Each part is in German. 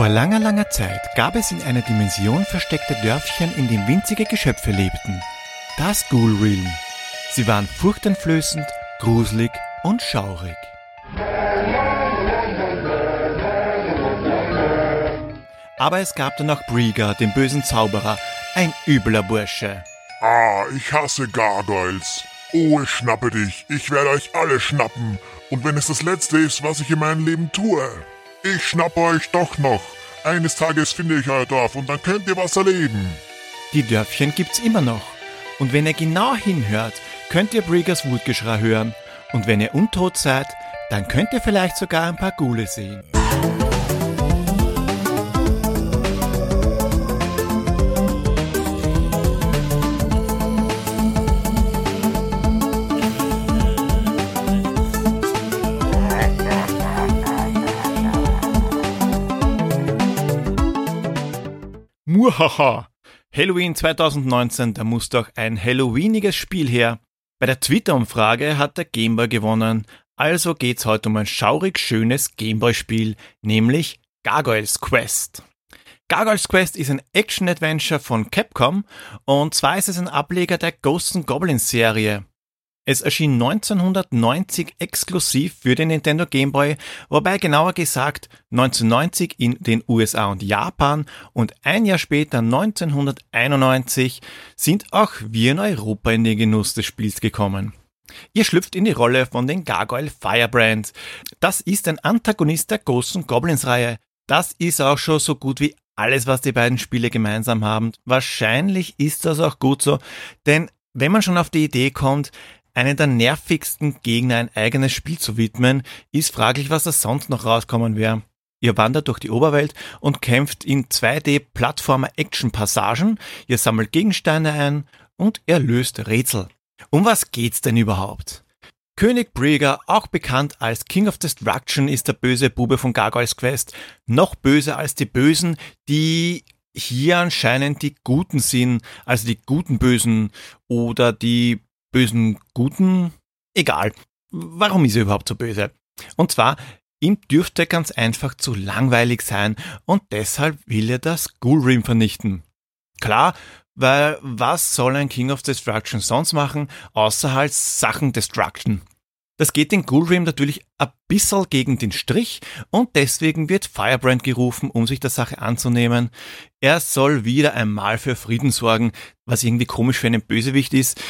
Vor langer, langer Zeit gab es in einer Dimension versteckte Dörfchen, in dem winzige Geschöpfe lebten. Das Ghoul Realm. Sie waren furchteinflößend, gruselig und schaurig. Aber es gab dann noch Brieger, den bösen Zauberer, ein übler Bursche. Ah, ich hasse Gargoyles. Oh, ich schnappe dich. Ich werde euch alle schnappen. Und wenn es das Letzte ist, was ich in meinem Leben tue. Ich schnappe euch doch noch. Eines Tages finde ich euer Dorf und dann könnt ihr was erleben. Die Dörfchen gibt's immer noch. Und wenn ihr genau hinhört, könnt ihr Briggers Wutgeschrei hören. Und wenn ihr untot seid, dann könnt ihr vielleicht sogar ein paar Gule sehen. Muhaha! Halloween 2019, da muss doch ein Halloweeniges Spiel her. Bei der Twitter-Umfrage hat der Gameboy gewonnen, also geht's heute um ein schaurig schönes Gameboy-Spiel, nämlich Gargoyles Quest. Gargoyles Quest ist ein Action-Adventure von Capcom und zwar ist es ein Ableger der Ghosts Goblins Serie. Es erschien 1990 exklusiv für den Nintendo Game Boy, wobei genauer gesagt 1990 in den USA und Japan und ein Jahr später 1991 sind auch wir in Europa in den Genuss des Spiels gekommen. Ihr schlüpft in die Rolle von den Gargoyle Firebrand. Das ist ein Antagonist der Ghosts Goblins Reihe. Das ist auch schon so gut wie alles, was die beiden Spiele gemeinsam haben. Wahrscheinlich ist das auch gut so, denn wenn man schon auf die Idee kommt, einen der nervigsten Gegner ein eigenes Spiel zu widmen, ist fraglich, was da sonst noch rauskommen wäre. Ihr wandert durch die Oberwelt und kämpft in 2D-Plattformer-Action-Passagen, ihr sammelt Gegensteine ein und ihr löst Rätsel. Um was geht's denn überhaupt? König Brieger, auch bekannt als King of Destruction, ist der böse Bube von Gargoyles Quest. Noch böser als die Bösen, die hier anscheinend die Guten sind, also die guten Bösen oder die bösen Guten, egal. Warum ist er überhaupt so böse? Und zwar, ihm dürfte ganz einfach zu langweilig sein und deshalb will er das Ghoul vernichten. Klar, weil was soll ein King of Destruction sonst machen, außer halt Sachen Destruction? Das geht den Ghoul natürlich ein bisschen gegen den Strich und deswegen wird Firebrand gerufen, um sich der Sache anzunehmen. Er soll wieder einmal für Frieden sorgen, was irgendwie komisch für einen Bösewicht ist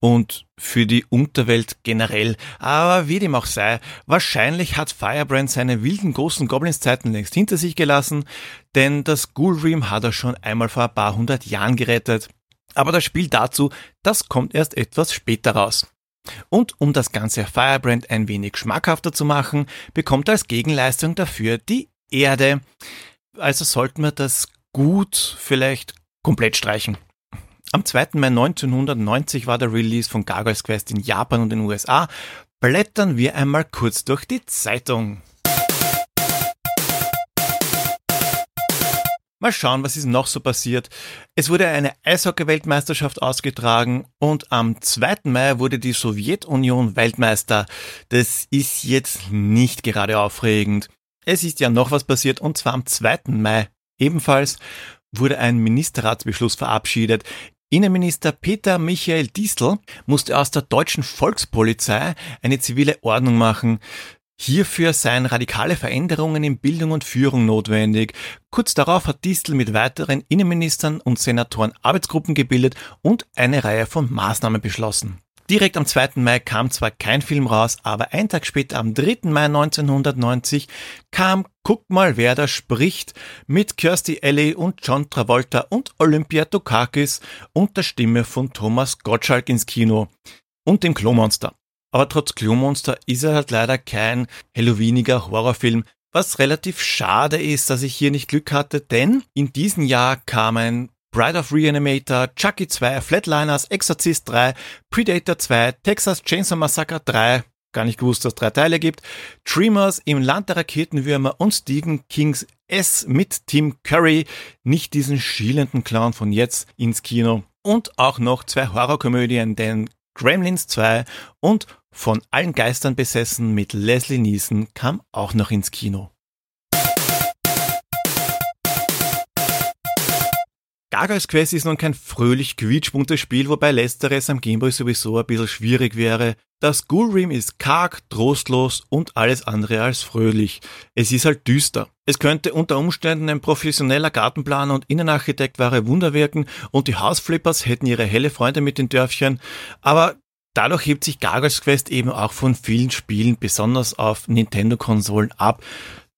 und für die Unterwelt generell. Aber wie dem auch sei, wahrscheinlich hat Firebrand seine wilden großen Goblins-Zeiten längst hinter sich gelassen, denn das Ghoul hat er schon einmal vor ein paar hundert Jahren gerettet. Aber das Spiel dazu, das kommt erst etwas später raus. Und um das ganze Firebrand ein wenig schmackhafter zu machen, bekommt er als Gegenleistung dafür die Erde. Also sollten wir das gut vielleicht komplett streichen. Am 2. Mai 1990 war der Release von Gargoyles Quest in Japan und den USA. Blättern wir einmal kurz durch die Zeitung. Mal schauen, was ist noch so passiert. Es wurde eine Eishockey-Weltmeisterschaft ausgetragen und am 2. Mai wurde die Sowjetunion Weltmeister. Das ist jetzt nicht gerade aufregend. Es ist ja noch was passiert und zwar am 2. Mai ebenfalls wurde ein Ministerratsbeschluss verabschiedet, Innenminister Peter Michael Distel musste aus der deutschen Volkspolizei eine zivile Ordnung machen. Hierfür seien radikale Veränderungen in Bildung und Führung notwendig. Kurz darauf hat Distel mit weiteren Innenministern und Senatoren Arbeitsgruppen gebildet und eine Reihe von Maßnahmen beschlossen. Direkt am 2. Mai kam zwar kein Film raus, aber ein Tag später, am 3. Mai 1990, kam Guck mal, wer da spricht mit Kirsty Alley und John Travolta und Olympia Dukakis und der Stimme von Thomas Gottschalk ins Kino und dem Klomonster. Aber trotz Klomonster ist er halt leider kein Halloweeniger Horrorfilm, was relativ schade ist, dass ich hier nicht Glück hatte, denn in diesem Jahr kamen Bride of Reanimator, Chucky 2, Flatliners, Exorcist 3, Predator 2, Texas Chainsaw Massacre 3, gar nicht gewusst, dass es drei Teile gibt, Dreamers im Land der Raketenwürmer und Stephen Kings S mit Tim Curry, nicht diesen schielenden Clown von jetzt ins Kino. Und auch noch zwei Horrorkomödien, denn Gremlins 2 und von allen Geistern besessen mit Leslie Neeson kam auch noch ins Kino. Gargoyles Quest ist nun kein fröhlich quietschbuntes Spiel, wobei letzteres am Gameboy sowieso ein bisschen schwierig wäre. Das Ghoul ist karg, trostlos und alles andere als fröhlich. Es ist halt düster. Es könnte unter Umständen ein professioneller Gartenplaner und Innenarchitekt wahre Wunder wirken und die Hausflippers hätten ihre helle Freunde mit den Dörfchen, aber dadurch hebt sich Gargoyles Quest eben auch von vielen Spielen, besonders auf Nintendo-Konsolen, ab.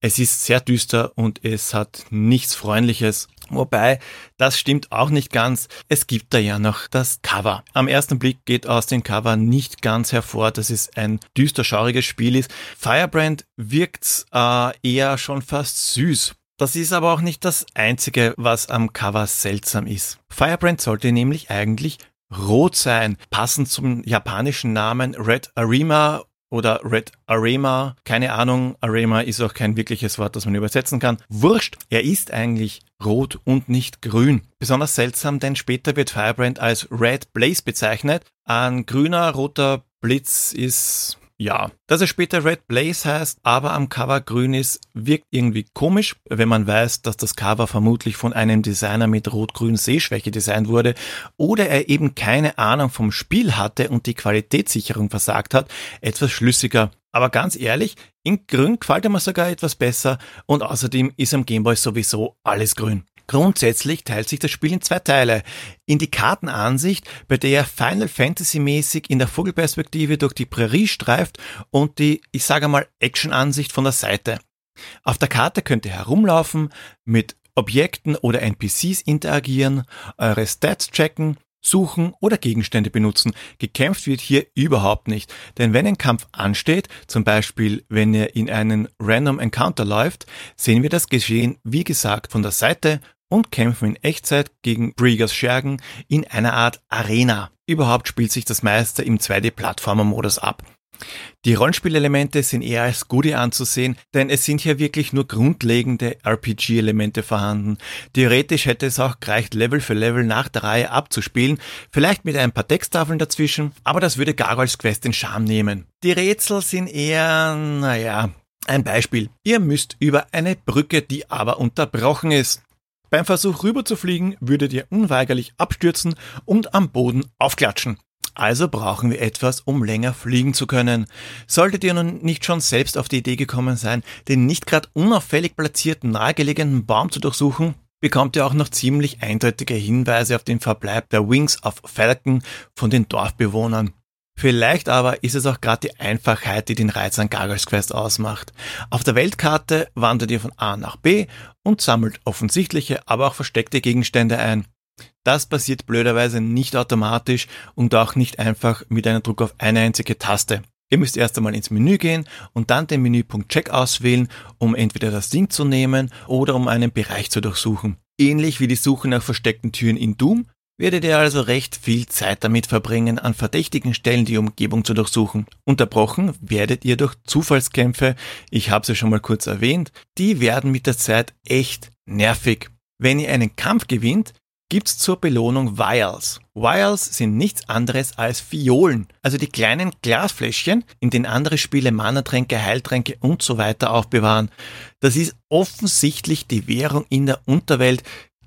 Es ist sehr düster und es hat nichts Freundliches. Wobei, das stimmt auch nicht ganz. Es gibt da ja noch das Cover. Am ersten Blick geht aus dem Cover nicht ganz hervor, dass es ein düster schauriges Spiel ist. Firebrand wirkt äh, eher schon fast süß. Das ist aber auch nicht das einzige, was am Cover seltsam ist. Firebrand sollte nämlich eigentlich rot sein, passend zum japanischen Namen Red Arima oder Red Arema. Keine Ahnung, Arema ist auch kein wirkliches Wort, das man übersetzen kann. Wurscht, er ist eigentlich rot und nicht grün. Besonders seltsam, denn später wird Firebrand als Red Blaze bezeichnet. Ein grüner, roter Blitz ist ja, dass es später Red Blaze heißt, aber am Cover grün ist, wirkt irgendwie komisch, wenn man weiß, dass das Cover vermutlich von einem Designer mit rot-grün Sehschwäche designt wurde oder er eben keine Ahnung vom Spiel hatte und die Qualitätssicherung versagt hat, etwas schlüssiger. Aber ganz ehrlich, in grün gefällt er mir sogar etwas besser und außerdem ist am Gameboy sowieso alles grün. Grundsätzlich teilt sich das Spiel in zwei Teile. In die Kartenansicht, bei der Final Fantasy mäßig in der Vogelperspektive durch die Prärie streift und die, ich sage mal, Actionansicht von der Seite. Auf der Karte könnt ihr herumlaufen, mit Objekten oder NPCs interagieren, eure Stats checken, suchen oder Gegenstände benutzen. Gekämpft wird hier überhaupt nicht. Denn wenn ein Kampf ansteht, zum Beispiel wenn ihr in einen Random Encounter läuft, sehen wir das Geschehen, wie gesagt, von der Seite und kämpfen in Echtzeit gegen Briegers Schergen in einer Art Arena. Überhaupt spielt sich das meiste im 2D-Plattformer-Modus ab. Die Rollenspielelemente sind eher als Goodie anzusehen, denn es sind hier wirklich nur grundlegende RPG-Elemente vorhanden. Theoretisch hätte es auch gereicht, Level für Level nach der Reihe abzuspielen, vielleicht mit ein paar Texttafeln dazwischen, aber das würde Gargoyles Quest den Charme nehmen. Die Rätsel sind eher, naja, ein Beispiel. Ihr müsst über eine Brücke, die aber unterbrochen ist. Beim Versuch rüberzufliegen würdet ihr unweigerlich abstürzen und am Boden aufklatschen. Also brauchen wir etwas, um länger fliegen zu können. Solltet ihr nun nicht schon selbst auf die Idee gekommen sein, den nicht gerade unauffällig platzierten nahegelegenen Baum zu durchsuchen, bekommt ihr auch noch ziemlich eindeutige Hinweise auf den Verbleib der Wings of Falcon von den Dorfbewohnern. Vielleicht aber ist es auch gerade die Einfachheit, die den Reiz an Gargoyles Quest ausmacht. Auf der Weltkarte wandert ihr von A nach B und sammelt offensichtliche, aber auch versteckte Gegenstände ein. Das passiert blöderweise nicht automatisch und auch nicht einfach mit einem Druck auf eine einzige Taste. Ihr müsst erst einmal ins Menü gehen und dann den Menüpunkt Check auswählen, um entweder das Ding zu nehmen oder um einen Bereich zu durchsuchen. Ähnlich wie die Suche nach versteckten Türen in Doom werdet ihr also recht viel Zeit damit verbringen, an verdächtigen Stellen die Umgebung zu durchsuchen. Unterbrochen werdet ihr durch Zufallskämpfe, ich habe sie schon mal kurz erwähnt, die werden mit der Zeit echt nervig. Wenn ihr einen Kampf gewinnt, gibt's zur Belohnung Vials. Vials sind nichts anderes als Fiolen, also die kleinen Glasfläschchen, in denen andere Spiele Mana-Tränke, Heiltränke und so weiter aufbewahren. Das ist offensichtlich die Währung in der Unterwelt,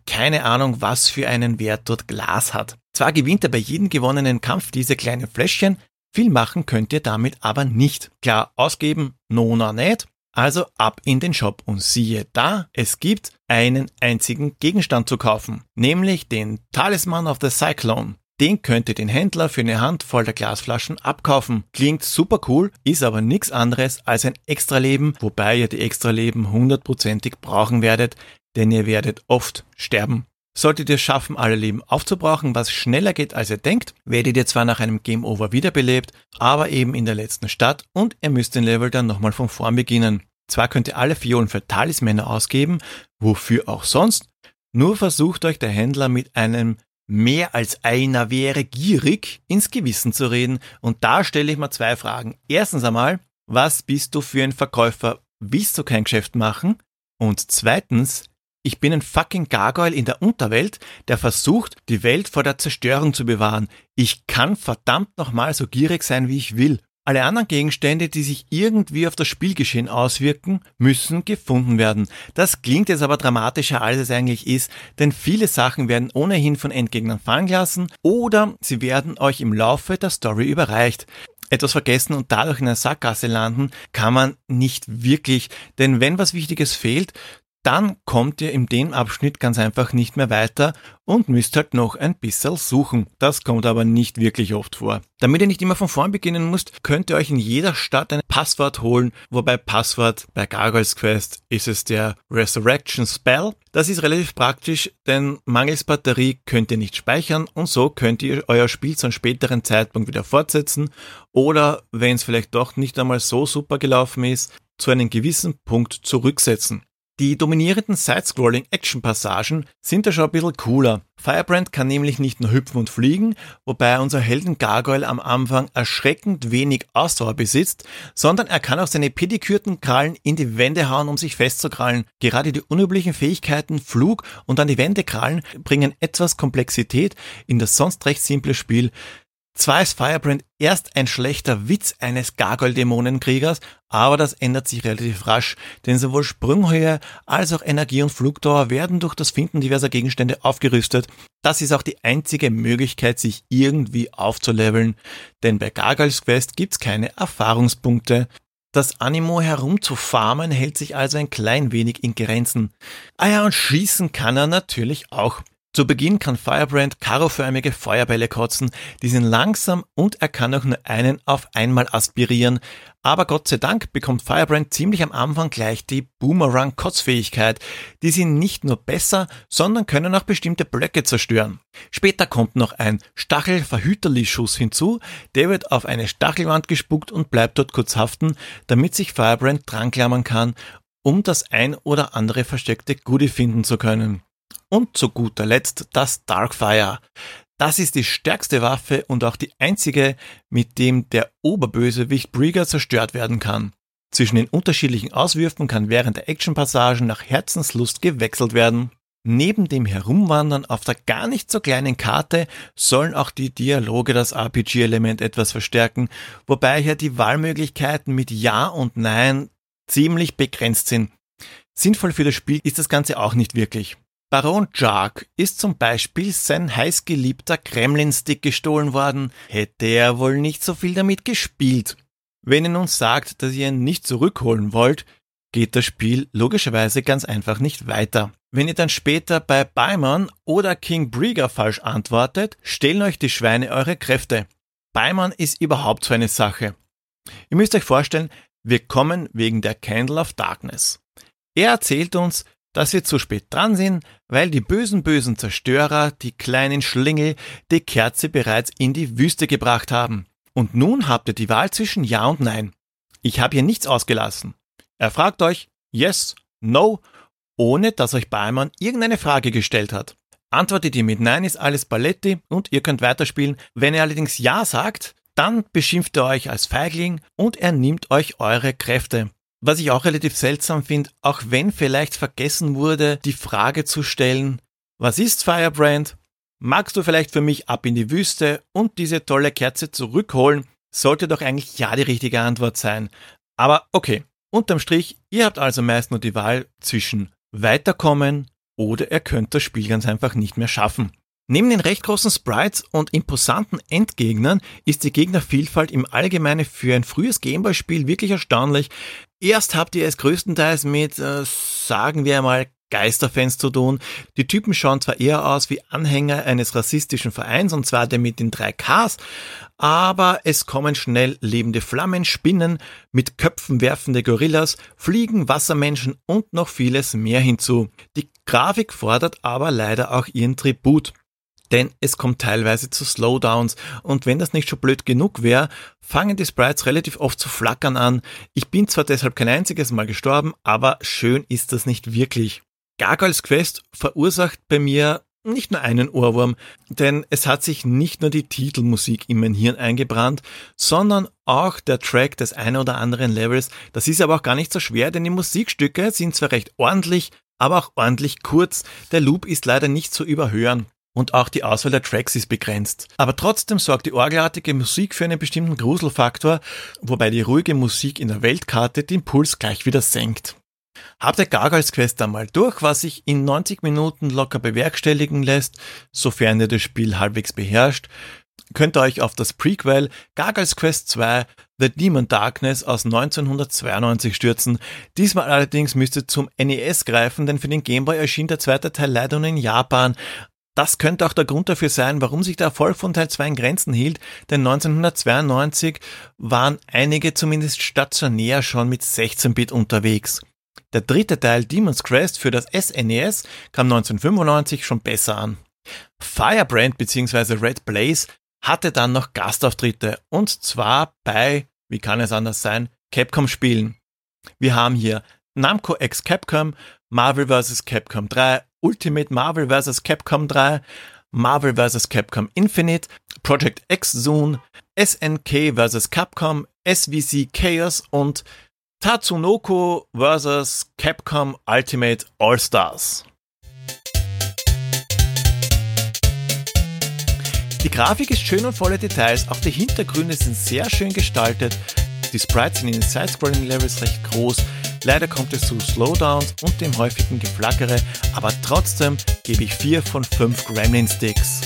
keine Ahnung, was für einen Wert dort Glas hat. Zwar gewinnt er bei jedem gewonnenen Kampf diese kleinen Fläschchen, viel machen könnt ihr damit aber nicht. Klar, ausgeben, nona nicht. Also ab in den Shop und siehe da, es gibt einen einzigen Gegenstand zu kaufen, nämlich den Talisman of the Cyclone. Den könnt ihr den Händler für eine Handvoll der Glasflaschen abkaufen. Klingt super cool, ist aber nichts anderes als ein Extraleben, wobei ihr die Extraleben hundertprozentig brauchen werdet, denn ihr werdet oft sterben. Solltet ihr schaffen, alle Leben aufzubrauchen, was schneller geht als ihr denkt, werdet ihr zwar nach einem Game Over wiederbelebt, aber eben in der letzten Stadt und ihr müsst den Level dann nochmal von vorn beginnen. Zwar könnt ihr alle Fiolen für Talismänner ausgeben, wofür auch sonst, nur versucht euch der Händler mit einem mehr als einer wäre gierig ins Gewissen zu reden und da stelle ich mal zwei Fragen. Erstens einmal, was bist du für ein Verkäufer? Willst du kein Geschäft machen? Und zweitens, ich bin ein fucking Gargoyle in der Unterwelt, der versucht, die Welt vor der Zerstörung zu bewahren. Ich kann verdammt nochmal so gierig sein, wie ich will. Alle anderen Gegenstände, die sich irgendwie auf das Spielgeschehen auswirken, müssen gefunden werden. Das klingt jetzt aber dramatischer, als es eigentlich ist, denn viele Sachen werden ohnehin von Endgegnern fallen gelassen oder sie werden euch im Laufe der Story überreicht etwas vergessen und dadurch in einer Sackgasse landen, kann man nicht wirklich. Denn wenn was Wichtiges fehlt, dann kommt ihr in dem Abschnitt ganz einfach nicht mehr weiter und müsst halt noch ein bisschen suchen. Das kommt aber nicht wirklich oft vor. Damit ihr nicht immer von vorn beginnen müsst, könnt ihr euch in jeder Stadt ein Passwort holen, wobei Passwort bei Gargoyles Quest ist es der Resurrection Spell. Das ist relativ praktisch, denn mangels Batterie könnt ihr nicht speichern und so könnt ihr euer Spiel zu einem späteren Zeitpunkt wieder fortsetzen oder, wenn es vielleicht doch nicht einmal so super gelaufen ist, zu einem gewissen Punkt zurücksetzen. Die dominierenden Side-Scrolling-Action-Passagen sind da schon ein bisschen cooler. Firebrand kann nämlich nicht nur hüpfen und fliegen, wobei unser Helden Gargoyle am Anfang erschreckend wenig Ausdauer besitzt, sondern er kann auch seine pedikürten Krallen in die Wände hauen, um sich festzukrallen. Gerade die unüblichen Fähigkeiten Flug und an die Wände krallen bringen etwas Komplexität in das sonst recht simple Spiel. Zwar ist Firebrand erst ein schlechter Witz eines Gargoyle-Dämonenkriegers, aber das ändert sich relativ rasch, denn sowohl Sprunghöhe als auch Energie und Flugdauer werden durch das Finden diverser Gegenstände aufgerüstet. Das ist auch die einzige Möglichkeit, sich irgendwie aufzuleveln, denn bei Gargoyles Quest gibt's keine Erfahrungspunkte. Das Animo herumzufarmen hält sich also ein klein wenig in Grenzen. Ah ja, und schießen kann er natürlich auch. Zu Beginn kann Firebrand karoförmige Feuerbälle kotzen, die sind langsam und er kann auch nur einen auf einmal aspirieren, aber Gott sei Dank bekommt Firebrand ziemlich am Anfang gleich die Boomerang-Kotzfähigkeit. Die sind nicht nur besser, sondern können auch bestimmte Blöcke zerstören. Später kommt noch ein Stachelverhüterli-Schuss hinzu, der wird auf eine Stachelwand gespuckt und bleibt dort kurz haften, damit sich Firebrand dranklammern kann, um das ein oder andere versteckte Goodie finden zu können. Und zu guter Letzt das Darkfire. Das ist die stärkste Waffe und auch die einzige, mit dem der Oberbösewicht Brieger zerstört werden kann. Zwischen den unterschiedlichen Auswürfen kann während der Actionpassagen nach Herzenslust gewechselt werden. Neben dem Herumwandern auf der gar nicht so kleinen Karte sollen auch die Dialoge das RPG-Element etwas verstärken, wobei hier die Wahlmöglichkeiten mit Ja und Nein ziemlich begrenzt sind. Sinnvoll für das Spiel ist das Ganze auch nicht wirklich. Baron Jark ist zum Beispiel sein heißgeliebter Kremlin-Stick gestohlen worden, hätte er wohl nicht so viel damit gespielt. Wenn ihr nun sagt, dass ihr ihn nicht zurückholen wollt, geht das Spiel logischerweise ganz einfach nicht weiter. Wenn ihr dann später bei Baimon oder King Brieger falsch antwortet, stehlen euch die Schweine eure Kräfte. Baimon ist überhaupt so eine Sache. Ihr müsst euch vorstellen, wir kommen wegen der Candle of Darkness. Er erzählt uns, dass wir zu spät dran sind, weil die bösen, bösen Zerstörer, die kleinen Schlingel, die Kerze bereits in die Wüste gebracht haben. Und nun habt ihr die Wahl zwischen Ja und Nein. Ich habe hier nichts ausgelassen. Er fragt euch Yes, No, ohne dass euch Beimann irgendeine Frage gestellt hat. Antwortet ihr mit Nein, ist alles Paletti und ihr könnt weiterspielen. Wenn er allerdings Ja sagt, dann beschimpft er euch als Feigling und er nimmt euch eure Kräfte. Was ich auch relativ seltsam finde, auch wenn vielleicht vergessen wurde, die Frage zu stellen, was ist Firebrand? Magst du vielleicht für mich ab in die Wüste und diese tolle Kerze zurückholen? Sollte doch eigentlich ja die richtige Antwort sein. Aber okay, unterm Strich, ihr habt also meist nur die Wahl zwischen weiterkommen oder ihr könnt das Spiel ganz einfach nicht mehr schaffen. Neben den recht großen Sprites und imposanten Endgegnern ist die Gegnervielfalt im Allgemeinen für ein frühes Gameboy-Spiel wirklich erstaunlich. Erst habt ihr es größtenteils mit, äh, sagen wir mal, Geisterfans zu tun. Die Typen schauen zwar eher aus wie Anhänger eines rassistischen Vereins, und zwar der mit den drei Ks, aber es kommen schnell lebende Flammen, Spinnen, mit Köpfen werfende Gorillas, Fliegen, Wassermenschen und noch vieles mehr hinzu. Die Grafik fordert aber leider auch ihren Tribut denn es kommt teilweise zu Slowdowns und wenn das nicht schon blöd genug wäre, fangen die Sprites relativ oft zu flackern an. Ich bin zwar deshalb kein einziges Mal gestorben, aber schön ist das nicht wirklich. Gargoyles Quest verursacht bei mir nicht nur einen Ohrwurm, denn es hat sich nicht nur die Titelmusik in mein Hirn eingebrannt, sondern auch der Track des ein oder anderen Levels. Das ist aber auch gar nicht so schwer, denn die Musikstücke sind zwar recht ordentlich, aber auch ordentlich kurz. Der Loop ist leider nicht zu überhören. Und auch die Auswahl der Tracks ist begrenzt. Aber trotzdem sorgt die orgelartige Musik für einen bestimmten Gruselfaktor, wobei die ruhige Musik in der Weltkarte den Puls gleich wieder senkt. Habt ihr Gargoyles Quest einmal durch, was sich in 90 Minuten locker bewerkstelligen lässt, sofern ihr das Spiel halbwegs beherrscht, könnt ihr euch auf das Prequel Gargoyles Quest 2 The Demon Darkness aus 1992 stürzen. Diesmal allerdings müsst ihr zum NES greifen, denn für den Gameboy erschien der zweite Teil leider nur in Japan. Das könnte auch der Grund dafür sein, warum sich der Erfolg von Teil 2 in Grenzen hielt, denn 1992 waren einige zumindest stationär schon mit 16-Bit unterwegs. Der dritte Teil Demon's Crest für das SNES e kam 1995 schon besser an. Firebrand bzw. Red Blaze hatte dann noch Gastauftritte und zwar bei, wie kann es anders sein, Capcom-Spielen. Wir haben hier Namco x Capcom, Marvel vs. Capcom 3, Ultimate Marvel vs. Capcom 3, Marvel vs. Capcom Infinite, Project X Zone, SNK vs. Capcom, SVC Chaos und Tatsunoko vs. Capcom Ultimate All-Stars. Die Grafik ist schön und voller Details, auch die Hintergründe sind sehr schön gestaltet, die Sprites sind in den Side-Scrolling-Levels recht groß, leider kommt es zu Slowdowns und dem häufigen Geflackere, aber trotzdem gebe ich 4 von 5 Gremlin-Sticks.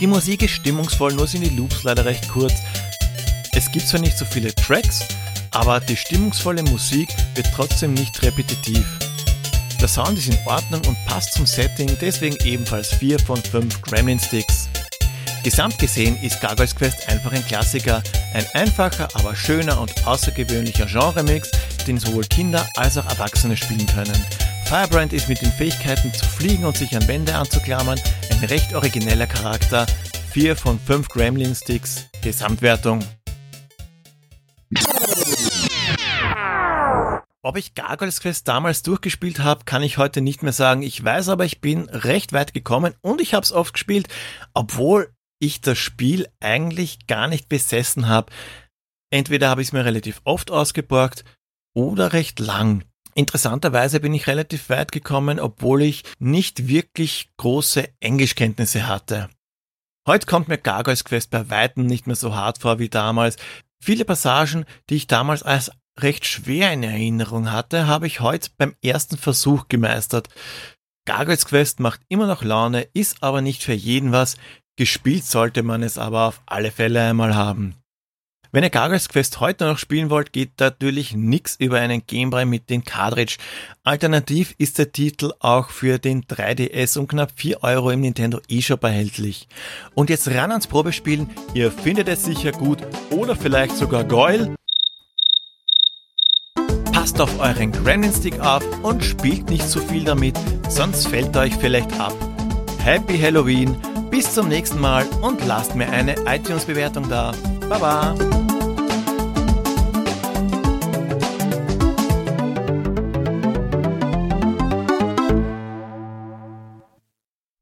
Die Musik ist stimmungsvoll, nur sind die Loops leider recht kurz. Es gibt zwar nicht so viele Tracks, aber die stimmungsvolle Musik wird trotzdem nicht repetitiv. Der Sound ist in Ordnung und passt zum Setting, deswegen ebenfalls 4 von 5 Gremlin Sticks. Gesamt gesehen ist Gargoyles Quest einfach ein Klassiker, ein einfacher, aber schöner und außergewöhnlicher Genremix, den sowohl Kinder als auch Erwachsene spielen können. Firebrand ist mit den Fähigkeiten zu fliegen und sich an Wände anzuklammern ein recht origineller Charakter. 4 von 5 Gremlin Sticks, Gesamtwertung. Ob ich Gargoyles Quest damals durchgespielt habe, kann ich heute nicht mehr sagen. Ich weiß aber, ich bin recht weit gekommen und ich habe es oft gespielt, obwohl ich das Spiel eigentlich gar nicht besessen habe. Entweder habe ich es mir relativ oft ausgeborgt oder recht lang. Interessanterweise bin ich relativ weit gekommen, obwohl ich nicht wirklich große Englischkenntnisse hatte. Heute kommt mir Gargoyles Quest bei weitem nicht mehr so hart vor wie damals. Viele Passagen, die ich damals als recht schwer in Erinnerung hatte, habe ich heute beim ersten Versuch gemeistert. Gargoyles Quest macht immer noch Laune, ist aber nicht für jeden was. Gespielt sollte man es aber auf alle Fälle einmal haben. Wenn ihr Gargoyles Quest heute noch spielen wollt, geht natürlich nix über einen Gameboy mit den Cartridge. Alternativ ist der Titel auch für den 3DS um knapp 4 Euro im Nintendo eShop erhältlich. Und jetzt ran ans Probespielen, ihr findet es sicher gut oder vielleicht sogar geil. Passt auf euren Gremlin Stick auf und spielt nicht zu viel damit, sonst fällt euch vielleicht ab. Happy Halloween, bis zum nächsten Mal und lasst mir eine iTunes-Bewertung da. Baba!